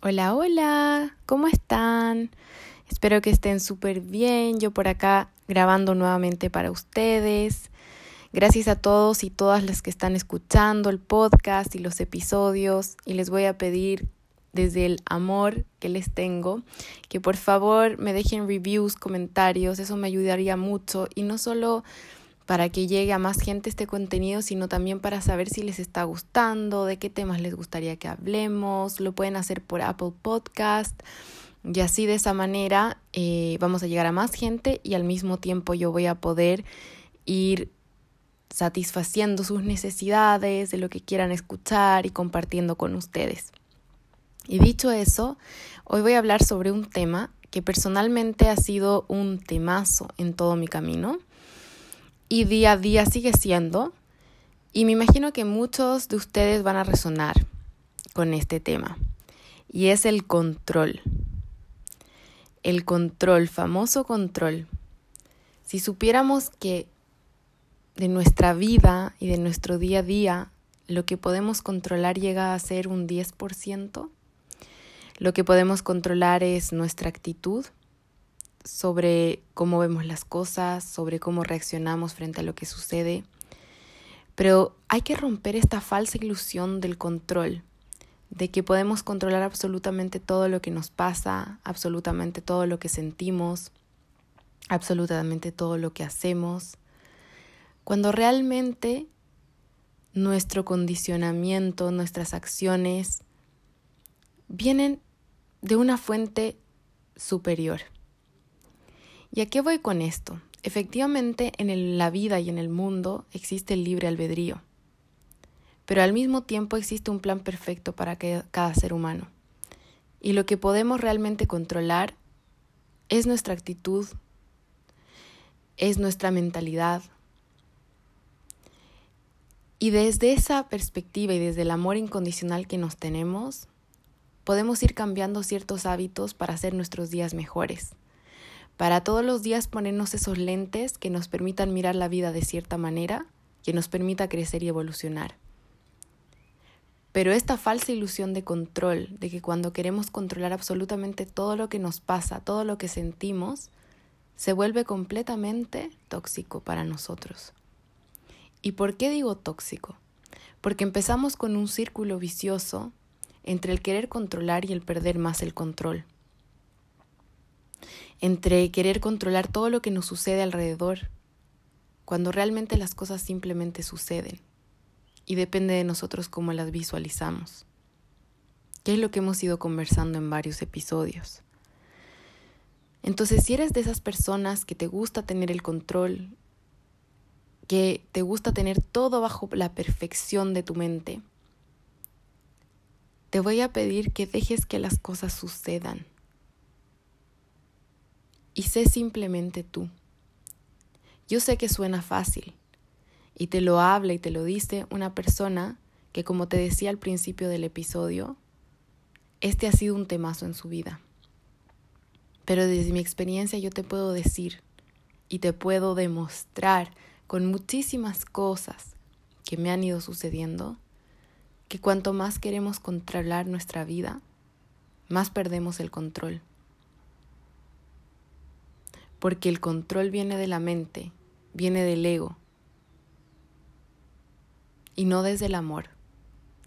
Hola, hola, ¿cómo están? Espero que estén súper bien. Yo por acá grabando nuevamente para ustedes. Gracias a todos y todas las que están escuchando el podcast y los episodios. Y les voy a pedir desde el amor que les tengo que por favor me dejen reviews, comentarios. Eso me ayudaría mucho. Y no solo para que llegue a más gente este contenido, sino también para saber si les está gustando, de qué temas les gustaría que hablemos. Lo pueden hacer por Apple Podcast. Y así de esa manera eh, vamos a llegar a más gente y al mismo tiempo yo voy a poder ir satisfaciendo sus necesidades, de lo que quieran escuchar y compartiendo con ustedes. Y dicho eso, hoy voy a hablar sobre un tema que personalmente ha sido un temazo en todo mi camino y día a día sigue siendo. Y me imagino que muchos de ustedes van a resonar con este tema. Y es el control. El control, famoso control. Si supiéramos que de nuestra vida y de nuestro día a día, lo que podemos controlar llega a ser un 10%, lo que podemos controlar es nuestra actitud, sobre cómo vemos las cosas, sobre cómo reaccionamos frente a lo que sucede. Pero hay que romper esta falsa ilusión del control, de que podemos controlar absolutamente todo lo que nos pasa, absolutamente todo lo que sentimos, absolutamente todo lo que hacemos, cuando realmente nuestro condicionamiento, nuestras acciones vienen de una fuente superior. ¿Y a qué voy con esto? Efectivamente, en la vida y en el mundo existe el libre albedrío, pero al mismo tiempo existe un plan perfecto para cada ser humano. Y lo que podemos realmente controlar es nuestra actitud, es nuestra mentalidad. Y desde esa perspectiva y desde el amor incondicional que nos tenemos, podemos ir cambiando ciertos hábitos para hacer nuestros días mejores para todos los días ponernos esos lentes que nos permitan mirar la vida de cierta manera, que nos permita crecer y evolucionar. Pero esta falsa ilusión de control, de que cuando queremos controlar absolutamente todo lo que nos pasa, todo lo que sentimos, se vuelve completamente tóxico para nosotros. ¿Y por qué digo tóxico? Porque empezamos con un círculo vicioso entre el querer controlar y el perder más el control entre querer controlar todo lo que nos sucede alrededor, cuando realmente las cosas simplemente suceden y depende de nosotros cómo las visualizamos. ¿Qué es lo que hemos ido conversando en varios episodios? Entonces, si eres de esas personas que te gusta tener el control, que te gusta tener todo bajo la perfección de tu mente, te voy a pedir que dejes que las cosas sucedan y sé simplemente tú. Yo sé que suena fácil y te lo habla y te lo dice una persona que, como te decía al principio del episodio, este ha sido un temazo en su vida. Pero desde mi experiencia yo te puedo decir y te puedo demostrar con muchísimas cosas que me han ido sucediendo, que cuanto más queremos controlar nuestra vida, más perdemos el control porque el control viene de la mente, viene del ego, y no desde el amor,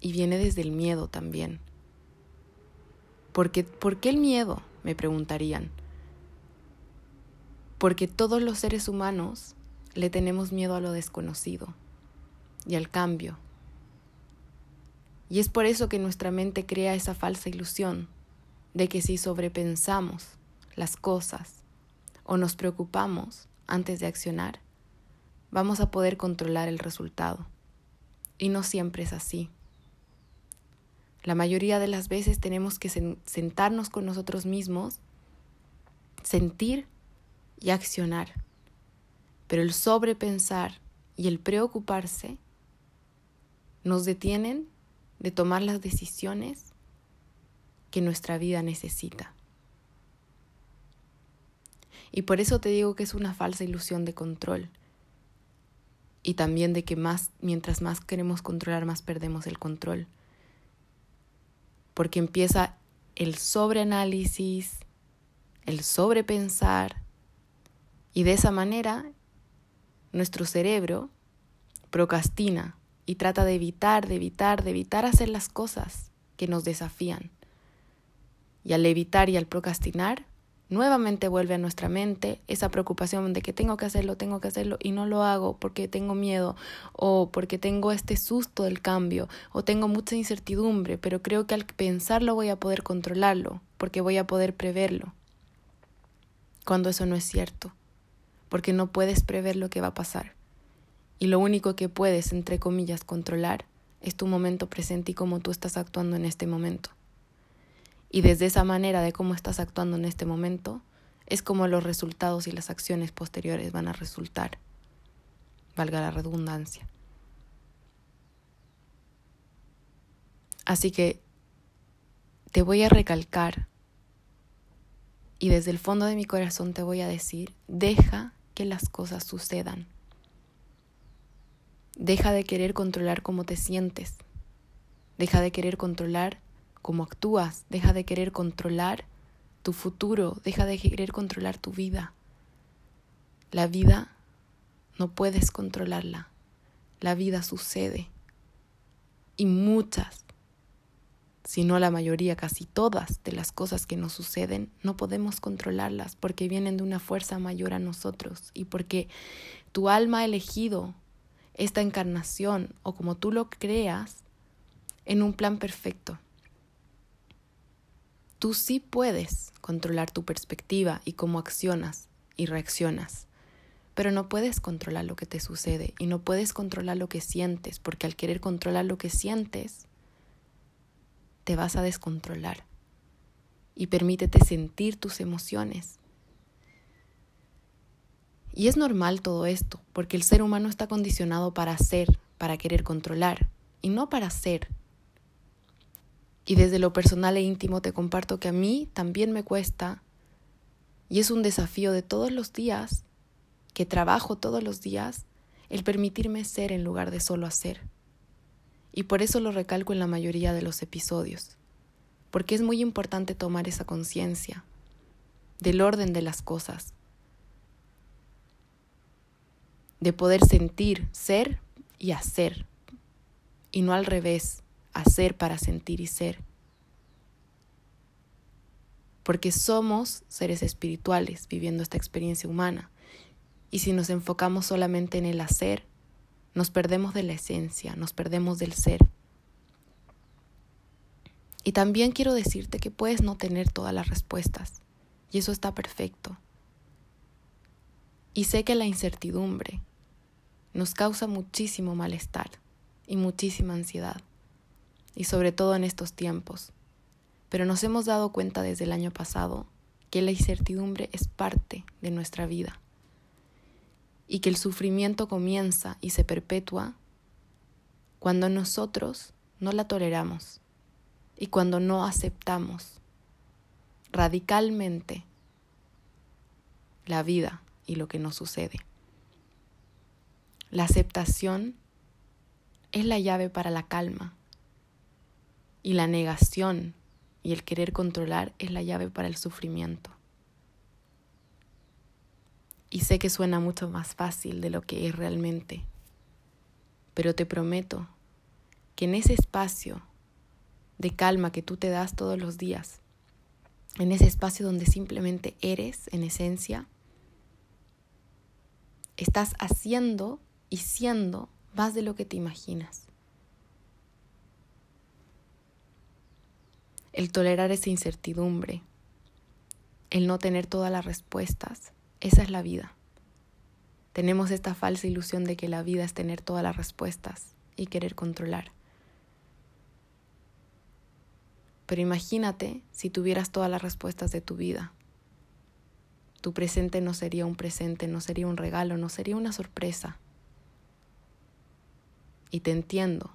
y viene desde el miedo también. Porque, ¿Por qué el miedo? me preguntarían. Porque todos los seres humanos le tenemos miedo a lo desconocido y al cambio. Y es por eso que nuestra mente crea esa falsa ilusión de que si sobrepensamos las cosas, o nos preocupamos antes de accionar, vamos a poder controlar el resultado. Y no siempre es así. La mayoría de las veces tenemos que sentarnos con nosotros mismos, sentir y accionar. Pero el sobrepensar y el preocuparse nos detienen de tomar las decisiones que nuestra vida necesita. Y por eso te digo que es una falsa ilusión de control. Y también de que más, mientras más queremos controlar, más perdemos el control. Porque empieza el sobreanálisis, el sobrepensar, y de esa manera nuestro cerebro procrastina y trata de evitar, de evitar, de evitar hacer las cosas que nos desafían. Y al evitar y al procrastinar, nuevamente vuelve a nuestra mente esa preocupación de que tengo que hacerlo, tengo que hacerlo y no lo hago porque tengo miedo o porque tengo este susto del cambio o tengo mucha incertidumbre, pero creo que al pensarlo voy a poder controlarlo porque voy a poder preverlo. Cuando eso no es cierto, porque no puedes prever lo que va a pasar. Y lo único que puedes, entre comillas, controlar es tu momento presente y cómo tú estás actuando en este momento. Y desde esa manera de cómo estás actuando en este momento, es como los resultados y las acciones posteriores van a resultar, valga la redundancia. Así que te voy a recalcar y desde el fondo de mi corazón te voy a decir, deja que las cosas sucedan. Deja de querer controlar cómo te sientes. Deja de querer controlar cómo actúas, deja de querer controlar tu futuro, deja de querer controlar tu vida. La vida no puedes controlarla, la vida sucede. Y muchas, si no la mayoría, casi todas de las cosas que nos suceden, no podemos controlarlas porque vienen de una fuerza mayor a nosotros y porque tu alma ha elegido esta encarnación o como tú lo creas en un plan perfecto. Tú sí puedes controlar tu perspectiva y cómo accionas y reaccionas, pero no puedes controlar lo que te sucede y no puedes controlar lo que sientes, porque al querer controlar lo que sientes, te vas a descontrolar. Y permítete sentir tus emociones. Y es normal todo esto, porque el ser humano está condicionado para ser, para querer controlar, y no para ser, y desde lo personal e íntimo te comparto que a mí también me cuesta y es un desafío de todos los días, que trabajo todos los días, el permitirme ser en lugar de solo hacer. Y por eso lo recalco en la mayoría de los episodios, porque es muy importante tomar esa conciencia del orden de las cosas, de poder sentir, ser y hacer, y no al revés, hacer para sentir y ser. Porque somos seres espirituales viviendo esta experiencia humana. Y si nos enfocamos solamente en el hacer, nos perdemos de la esencia, nos perdemos del ser. Y también quiero decirte que puedes no tener todas las respuestas. Y eso está perfecto. Y sé que la incertidumbre nos causa muchísimo malestar y muchísima ansiedad y sobre todo en estos tiempos. Pero nos hemos dado cuenta desde el año pasado que la incertidumbre es parte de nuestra vida y que el sufrimiento comienza y se perpetúa cuando nosotros no la toleramos y cuando no aceptamos radicalmente la vida y lo que nos sucede. La aceptación es la llave para la calma y la negación y el querer controlar es la llave para el sufrimiento. Y sé que suena mucho más fácil de lo que es realmente, pero te prometo que en ese espacio de calma que tú te das todos los días, en ese espacio donde simplemente eres en esencia, estás haciendo y siendo más de lo que te imaginas. El tolerar esa incertidumbre, el no tener todas las respuestas, esa es la vida. Tenemos esta falsa ilusión de que la vida es tener todas las respuestas y querer controlar. Pero imagínate si tuvieras todas las respuestas de tu vida. Tu presente no sería un presente, no sería un regalo, no sería una sorpresa. Y te entiendo,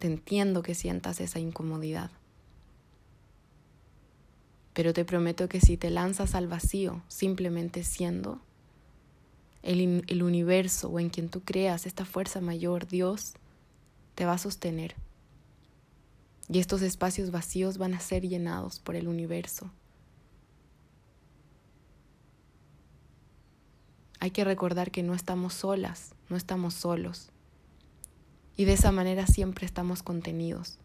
te entiendo que sientas esa incomodidad. Pero te prometo que si te lanzas al vacío simplemente siendo, el, el, universo o en quien tú creas, esta fuerza mayor, Dios, te va a sostener. Y estos espacios vacíos van a ser llenados por el universo. Hay que recordar que no estamos solas, no estamos solos. Y de esa manera siempre estamos contenidos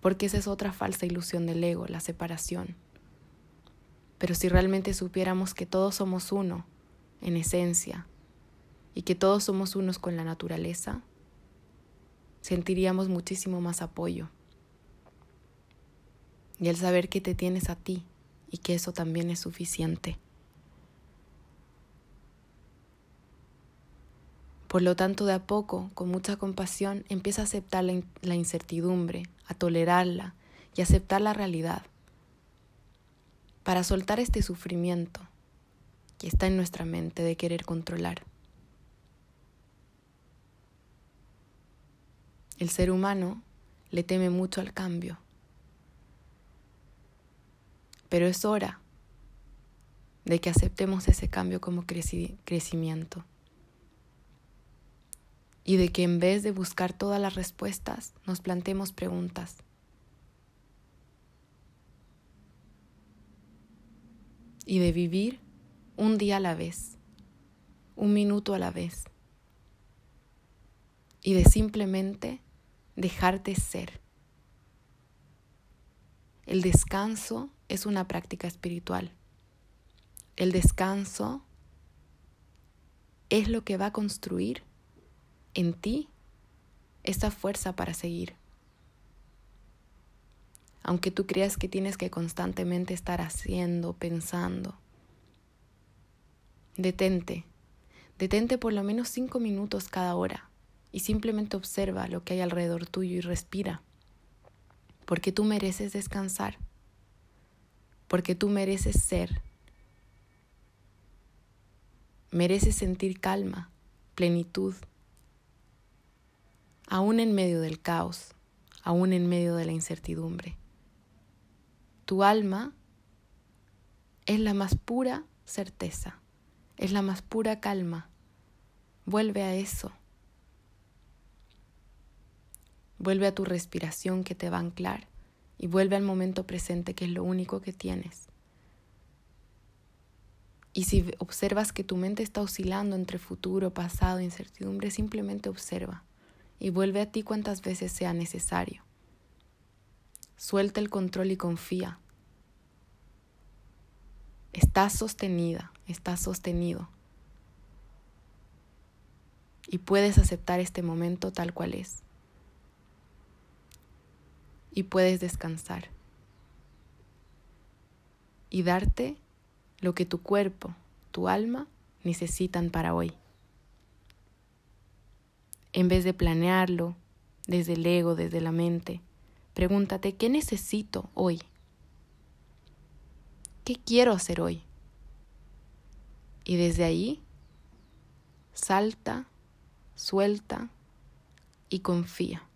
porque esa es otra falsa ilusión del ego, la separación. Pero si realmente supiéramos que todos somos uno, en esencia, y que todos somos unos con la naturaleza, sentiríamos muchísimo más apoyo. Y el saber que te tienes a ti y que eso también es suficiente. Por lo tanto, de a poco, con mucha compasión, empieza a aceptar la, incertidumbre, a tolerarla y aceptar la realidad. Para soltar este sufrimiento que está en nuestra mente de querer controlar. El ser humano le teme mucho al cambio. Pero es hora de que aceptemos ese cambio como crecimiento y de que en vez de buscar todas las respuestas nos plantemos preguntas. Y de vivir un día a la vez, un minuto a la vez. Y de simplemente dejarte ser. El descanso es una práctica espiritual. El descanso es lo que va a construir en ti esa fuerza para seguir. Aunque tú creas que tienes que constantemente estar haciendo, pensando, detente, detente por lo menos cinco minutos cada hora y simplemente observa lo que hay alrededor tuyo y respira, porque tú mereces descansar, porque tú mereces ser, mereces sentir calma, plenitud, aún en medio del caos, aún en medio de la incertidumbre. Tu alma es la más pura certeza, es la más pura calma. Vuelve a eso. Vuelve a tu respiración que te va a anclar y vuelve al momento presente que es lo único que tienes. Y si observas que tu mente está oscilando entre futuro, pasado, incertidumbre, simplemente observa y vuelve a ti cuantas veces sea necesario. Suelta el control y confía. Estás sostenida, estás sostenido. Y puedes aceptar este momento tal cual es. Y puedes descansar. Y darte lo que tu cuerpo, tu alma necesitan para hoy en vez de planearlo desde el ego, desde la mente. Pregúntate, ¿qué necesito hoy? ¿Qué quiero hacer hoy? Y desde ahí, salta, suelta y confía.